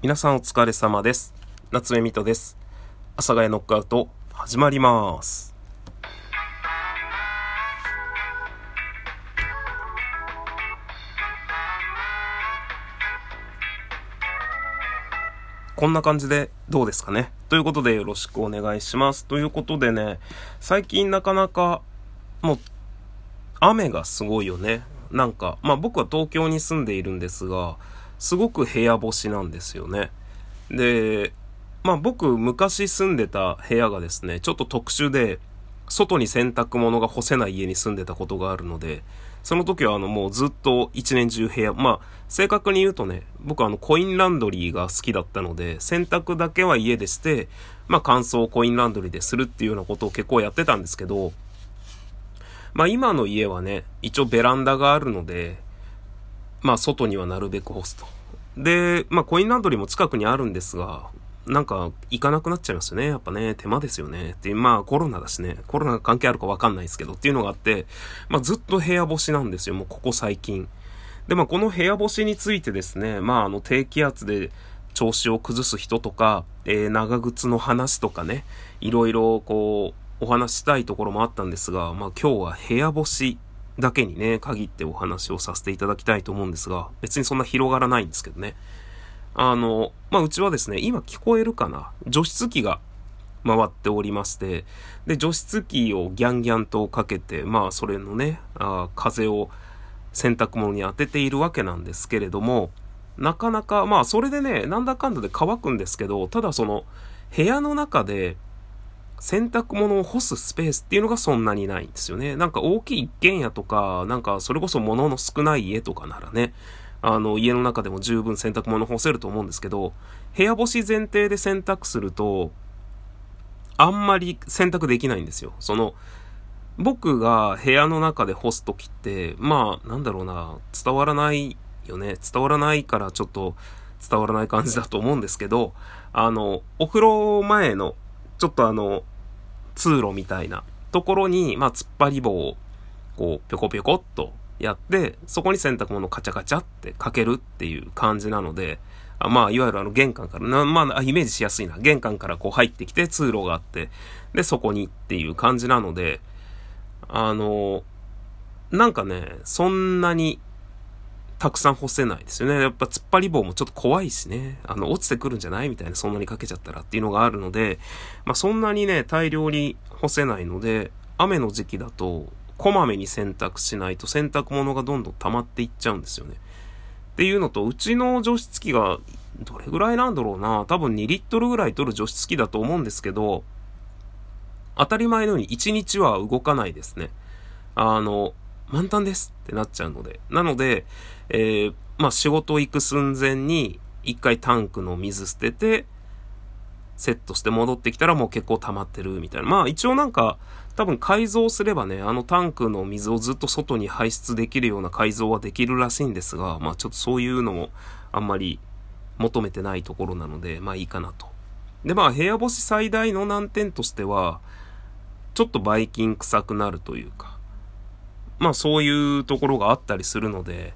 皆さんお疲れ様です。夏目みとです。阿佐ヶ谷ノックアウト始まります。こんな感じでどうですかね？ということでよろしくお願いします。ということでね、最近なかなかもう雨がすごいよね。なんか、まあ僕は東京に住んでいるんですが、すごく部屋干しなんですよね。で、まあ僕昔住んでた部屋がですね、ちょっと特殊で、外に洗濯物が干せない家に住んでたことがあるので、その時はあのもうずっと一年中部屋、まあ正確に言うとね、僕あのコインランドリーが好きだったので、洗濯だけは家でして、まあ乾燥コインランドリーでするっていうようなことを結構やってたんですけど、まあ今の家はね、一応ベランダがあるので、まあ外にはなるべく干すと。で、まあコインランドリーも近くにあるんですが、なんか行かなくなっちゃいますよね。やっぱね、手間ですよね。っていうまあコロナだしね、コロナが関係あるかわかんないですけどっていうのがあって、まあずっと部屋干しなんですよ。もうここ最近。で、まあこの部屋干しについてですね、まああの低気圧で調子を崩す人とか、えー、長靴の話とかね、いろいろこう、お話したいところもあったんですが、まあ今日は部屋干しだけにね、限ってお話をさせていただきたいと思うんですが、別にそんな広がらないんですけどね。あの、まあ、うちはですね、今聞こえるかな？除湿機が回っておりまして、で、除湿機をギャンギャンとかけて、まあ、それのね、あ風を洗濯物に当てているわけなんですけれども、なかなか、まあ、それでね、なんだかんだで乾くんですけど、ただその、部屋の中で、洗濯物を干すスペースっていうのがそんなにないんですよね。なんか大きい一軒家とか、なんかそれこそ物の少ない家とかならね、あの、家の中でも十分洗濯物干せると思うんですけど、部屋干し前提で洗濯すると、あんまり洗濯できないんですよ。その、僕が部屋の中で干すときって、まあ、なんだろうな、伝わらないよね。伝わらないからちょっと伝わらない感じだと思うんですけど、あの、お風呂前のちょっとあの、通路みたいなところに、まあ、突っ張り棒を、こう、ぴょこぴょこっとやって、そこに洗濯物をカチャカチャってかけるっていう感じなので、あまあ、いわゆるあの、玄関から、まあ、イメージしやすいな。玄関からこう入ってきて通路があって、で、そこにっていう感じなので、あの、なんかね、そんなにたくさん干せないですよね。やっぱ突っ張り棒もちょっと怖いしね。あの、落ちてくるんじゃないみたいな、そんなにかけちゃったらっていうのがあるので、まあそんなにね、大量に干せないので、雨の時期だと、こまめに洗濯しないと洗濯物がどんどん溜まっていっちゃうんですよね。っていうのと、うちの除湿機がどれぐらいなんだろうな。多分2リットルぐらい取る除湿機だと思うんですけど、当たり前のように1日は動かないですね。あの、満タンですってなっちゃうので。なので、えー、まあ仕事行く寸前に一回タンクの水捨てて、セットして戻ってきたらもう結構溜まってるみたいな。まあ一応なんか多分改造すればね、あのタンクの水をずっと外に排出できるような改造はできるらしいんですが、まあちょっとそういうのもあんまり求めてないところなので、まあいいかなと。でまあ部屋干し最大の難点としては、ちょっとばい菌臭くなるというか、まあそういうところがあったりするので、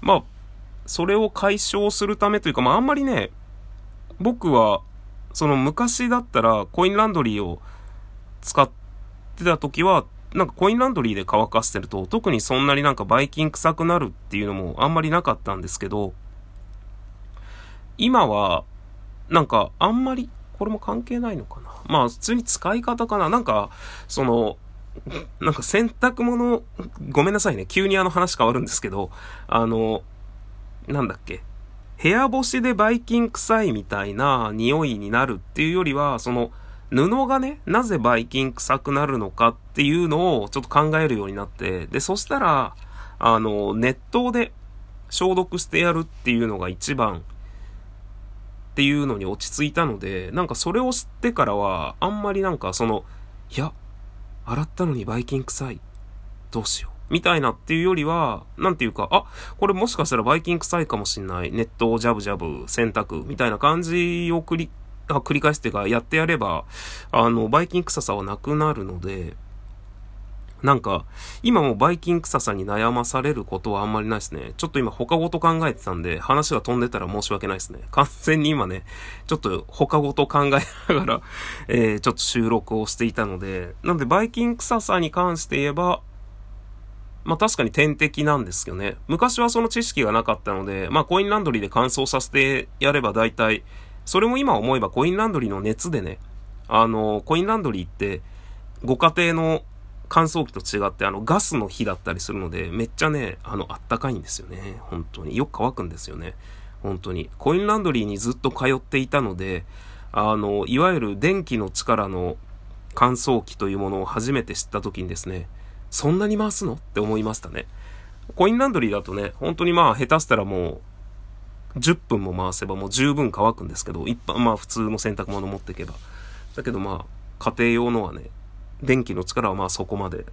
まあ、それを解消するためというか、まああんまりね、僕は、その昔だったらコインランドリーを使ってた時は、なんかコインランドリーで乾かしてると、特にそんなになんかばい菌臭くなるっていうのもあんまりなかったんですけど、今は、なんかあんまり、これも関係ないのかな。まあ普通に使い方かな。なんか、その、なんか洗濯物、ごめんなさいね。急にあの話変わるんですけど、あの、なんだっけ。部屋干しでばい菌臭いみたいな匂いになるっていうよりは、その、布がね、なぜばい菌臭くなるのかっていうのをちょっと考えるようになって、で、そしたら、あの、熱湯で消毒してやるっていうのが一番っていうのに落ち着いたので、なんかそれを知ってからは、あんまりなんかその、いや、洗ったのにバイキン臭い。どうしよう。みたいなっていうよりは、なんていうか、あ、これもしかしたらバイキン臭いかもしんない。ネットをジャブジャブ洗濯みたいな感じを繰り、繰り返すっていうか、やってやれば、あの、バイキン臭さはなくなるので、なんか、今もバイキン臭さに悩まされることはあんまりないですね。ちょっと今他ごと考えてたんで、話が飛んでたら申し訳ないですね。完全に今ね、ちょっと他ごと考えながら、えー、ちょっと収録をしていたので、なんでバイキン臭さに関して言えば、まあ確かに天敵なんですけどね。昔はその知識がなかったので、まあコインランドリーで乾燥させてやれば大体、それも今思えばコインランドリーの熱でね、あの、コインランドリーって、ご家庭の乾燥機と違って、あの、ガスの火だったりするので、めっちゃね、あの、あったかいんですよね。本当に。よく乾くんですよね。本当に。コインランドリーにずっと通っていたので、あの、いわゆる電気の力の乾燥機というものを初めて知った時にですね、そんなに回すの？って思いましたね。コインランドリーだとね、本当にまあ下手したらもう、10分も回せばもう十分乾くんですけど、一般、まあ普通の洗濯物持っていけば。だけどまあ、家庭用のはね、電気の力はまあそこまで。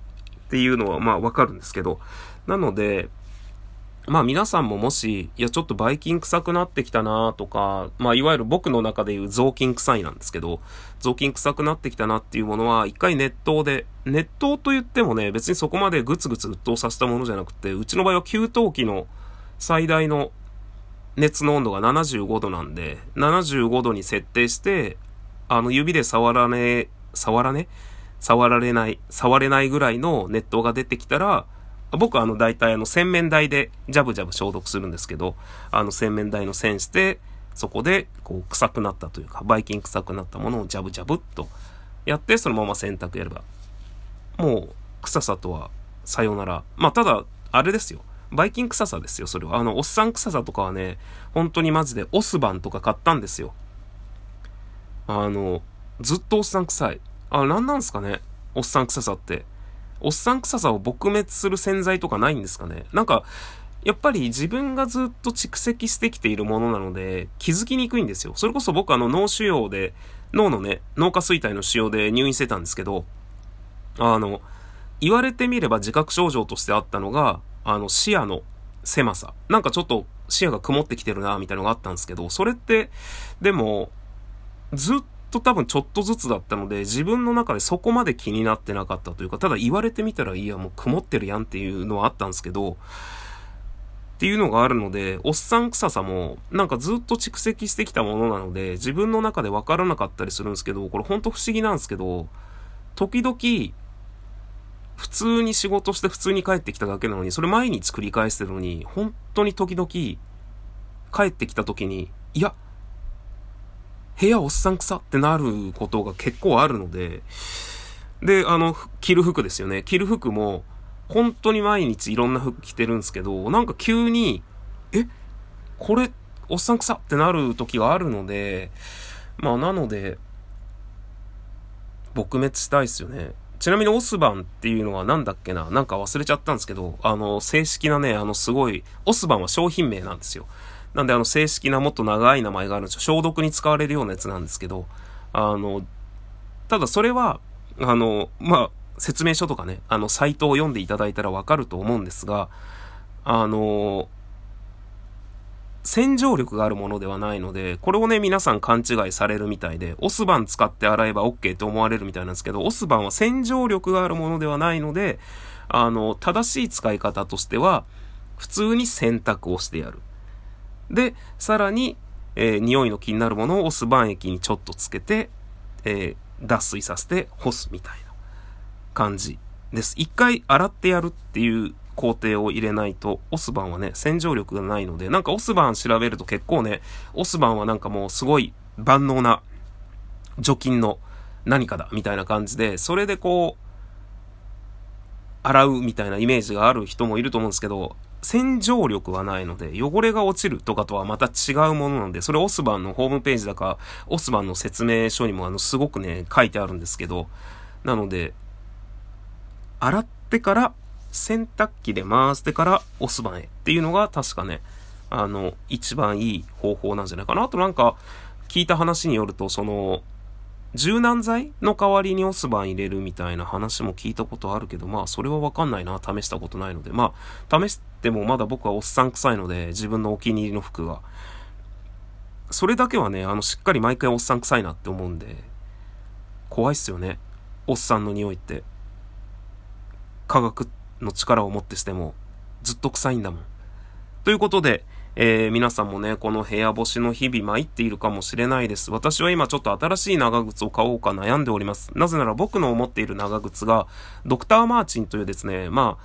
っていうのはまあわかるんですけど、なので、まあ皆さんももし、いやちょっとばい菌臭くなってきたなとか、まあいわゆる僕の中で言う雑巾臭いなんですけど、雑巾臭くなってきたなっていうものは、一回熱湯で、熱湯と言ってもね、別にそこまでグツグツ沸騰させたものじゃなくて、うちの場合は給湯器の最大の熱の温度が75度なんで、75度に設定して、あの指で触らね、触らね触られない、触れないぐらいの熱湯が出てきたら、僕はあの大体あの洗面台でジャブジャブ消毒するんですけど、あの洗面台の栓して、そこでこう臭くなったというか、ばい菌臭くなったものをジャブジャブっとやって、そのまま洗濯やれば、もう臭さとはさよなら。まあただ、あれですよ。ばい菌臭さですよ、それは。あの、おっさん臭さとかはね、本当にマジでオスバンとか買ったんですよ。あの、ずっとおっさん臭い。あ、なんなんすかね？おっさん臭さって。おっさん臭さを撲滅する洗剤とかないんですかね？なんか、やっぱり自分がずっと蓄積してきているものなので、気づきにくいんですよ。それこそ僕あの脳腫瘍で、脳のね、脳下垂体の腫瘍で入院してたんですけど、あの、言われてみれば自覚症状としてあったのが、あの、視野の狭さ。なんかちょっと視野が曇ってきてるな、みたいなのがあったんですけど、それって、でも、ずっと多分ちょっとずつだったので、自分の中でそこまで気になってなかったというか、ただ言われてみたらいいや、もう曇ってるやんっていうのはあったんですけど、っていうのがあるので、おっさん臭さも、なんかずっと蓄積してきたものなので、自分の中で分からなかったりするんですけど、これほんと不思議なんですけど、時々、普通に仕事して普通に帰ってきただけなのに、それ毎日繰り返してるのに、本当に時々、帰ってきた時に、いや、部屋おっさん臭ってなることが結構あるので、で、あの、着る服ですよね。着る服も、本当に毎日いろんな服着てるんですけど、なんか急に、え、これ、おっさん臭ってなる時があるので、まあなので、撲滅したいですよね。ちなみにオスバンっていうのは何だっけな？なんか忘れちゃったんですけど、あの、正式なね、あの、すごい、オスバンは商品名なんですよ。なんであの正式なもっと長い名前があるんですよ。消毒に使われるようなやつなんですけど、あの、ただそれは、あの、まあ、説明書とかね、あの、サイトを読んでいただいたらわかると思うんですが、あの、洗浄力があるものではないので、これをね、皆さん勘違いされるみたいで、オスバン使って洗えば OK って思われるみたいなんですけど、オスバンは洗浄力があるものではないので、あの、正しい使い方としては、普通に洗濯をしてやる。で、さらに、えー、匂いの気になるものをオスバン液にちょっとつけて、えー、脱水させて干すみたいな感じです。一回洗ってやるっていう工程を入れないと、オスバンはね、洗浄力がないので、なんかオスバン調べると結構ね、オスバンはなんかもうすごい万能な除菌の何かだみたいな感じで、それでこう、洗うみたいなイメージがある人もいると思うんですけど、洗浄力はないので、汚れが落ちるとかとはまた違うものなので、それオスバンのホームページだか、オスバンの説明書にもあの、すごくね、書いてあるんですけど、なので、洗ってから洗濯機で回してからオスバンへっていうのが確かね、あの、一番いい方法なんじゃないかな。あとなんか、聞いた話によると、その、柔軟剤の代わりにオスバン入れるみたいな話も聞いたことあるけど、まあそれはわかんないな。試したことないので。まあ、試してもまだ僕はおっさん臭いので、自分のお気に入りの服が。それだけはね、あの、しっかり毎回おっさん臭いなって思うんで、怖いっすよね。おっさんの匂いって。科学の力をもってしても、ずっと臭いんだもん。ということで、えー、皆さんもね、この部屋干しの日々参っているかもしれないです。私は今ちょっと新しい長靴を買おうか悩んでおります。なぜなら僕の思っている長靴が、ドクター・マーチンというですね、ま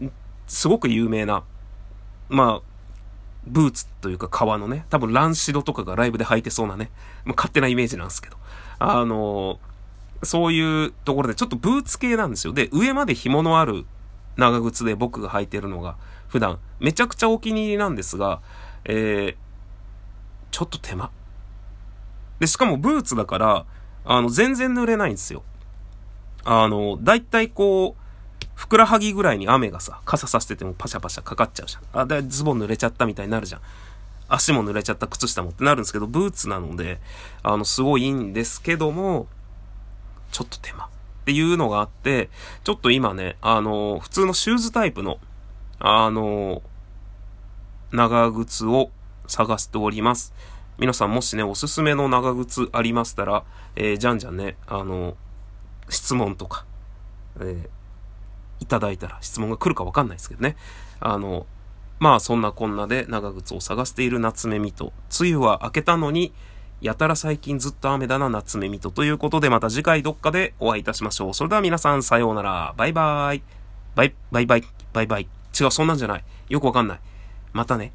あ、すごく有名な、まあ、ブーツというか革のね、多分ランシドとかがライブで履いてそうなね、まあ、勝手なイメージなんですけど、あのー、そういうところでちょっとブーツ系なんですよ。で、上まで紐のある長靴で僕が履いてるのが、普段、めちゃくちゃお気に入りなんですが、えー、ちょっと手間。で、しかもブーツだから、あの、全然濡れないんですよ。あの、だいたいこう、ふくらはぎぐらいに雨がさ、傘さしててもパシャパシャかかっちゃうじゃん。あ、で、ズボン濡れちゃったみたいになるじゃん。足も濡れちゃった靴下もってなるんですけど、ブーツなので、あの、すごいいいんですけども、ちょっと手間。っていうのがあって、ちょっと今ね、あの、普通のシューズタイプの、あの、長靴を探しております。皆さんもしね、おすすめの長靴ありましたら、えー、じゃんじゃんね、あの、質問とか、えー、いただいたら質問が来るかわかんないですけどね。あの、まあそんなこんなで長靴を探している夏目みと、梅雨は明けたのに、やたら最近ずっと雨だな夏目みとということでまた次回どっかでお会いいたしましょう。それでは皆さんさようなら。バイバイ。バイ、バイバイ、バイバイ。違う、そんなんじゃない。よくわかんない。またね。